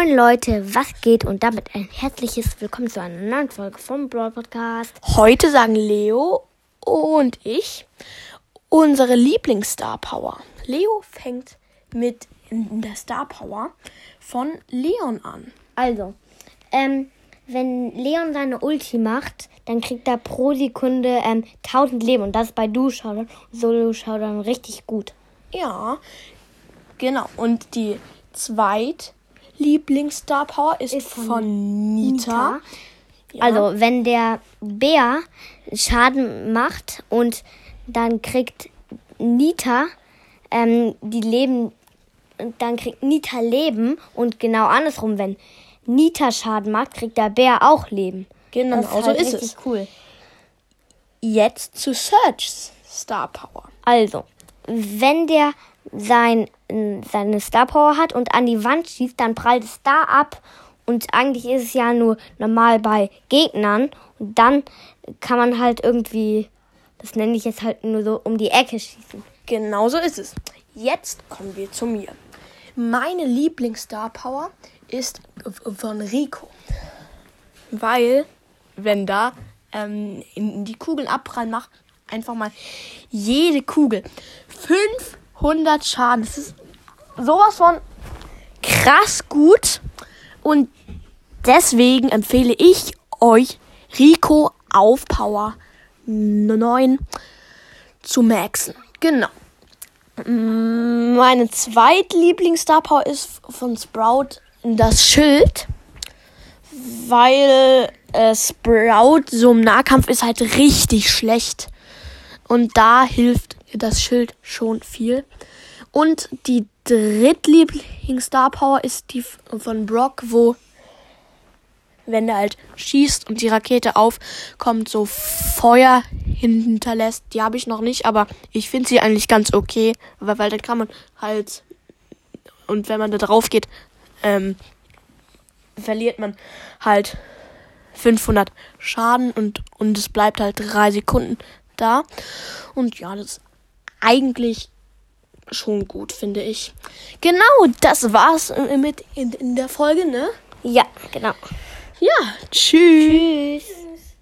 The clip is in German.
Moin Leute, was geht? Und damit ein herzliches Willkommen zu einer neuen Folge vom Brawl Podcast. Heute sagen Leo und ich unsere Lieblingsstar Power. Leo fängt mit der Star Power von Leon an. Also, ähm, wenn Leon seine Ulti macht, dann kriegt er pro Sekunde ähm, 1000 Leben. Und das ist bei Du-Showdown, Solo-Showdown richtig gut. Ja, genau. Und die zweit Lieblingsstar Power ist, Ist von von, Nita. Ja. Also, wenn der Bär Schaden macht und dann kriegt Nita ähm, die Leben, dann kriegt Nita Leben und genau andersrum, wenn Nita Schaden macht, kriegt der Bär auch Leben. Genau, Das so halt ist es. cool. Jetzt zu Search's Star Power. Also, wenn der sein, seine Star Power hat und an die Wand schießt, dann prallt es da ab. Und eigentlich ist es ja nur normal bei Gegnern. Und dann kann man halt irgendwie, das nenne ich jetzt halt nur so, um die Ecke schießen. Genau so ist es. Jetzt kommen wir zu mir. Meine Lieblingsstar Power ist von Rico. Weil, wenn da ähm, in die Kugeln abprallen macht, einfach mal jede Kugel 500 Schaden. Das ist sowas von krass gut. Und deswegen empfehle ich euch Rico auf Power 9 zu maxen. Genau. Mm, Meine zweitlieblings-Star Power ist von Sprout das Schild. Weil äh, Sprout so im Nahkampf ist halt richtig schlecht. Und da hilft das Schild schon viel. Und die drittlieblings-Star Power ist die von Brock, wo wenn der halt schießt und die Rakete aufkommt, so Feuer hinterlässt. Die habe ich noch nicht, aber ich finde sie eigentlich ganz okay, weil, weil dann kann man halt und wenn man da drauf geht, ähm, verliert man halt 500 Schaden und und es bleibt halt drei Sekunden da und ja, das ist eigentlich schon gut, finde ich. Genau, das war's äh, mit in, in der Folge, ne? Ja, genau. Ja, tschüss. Tschüss.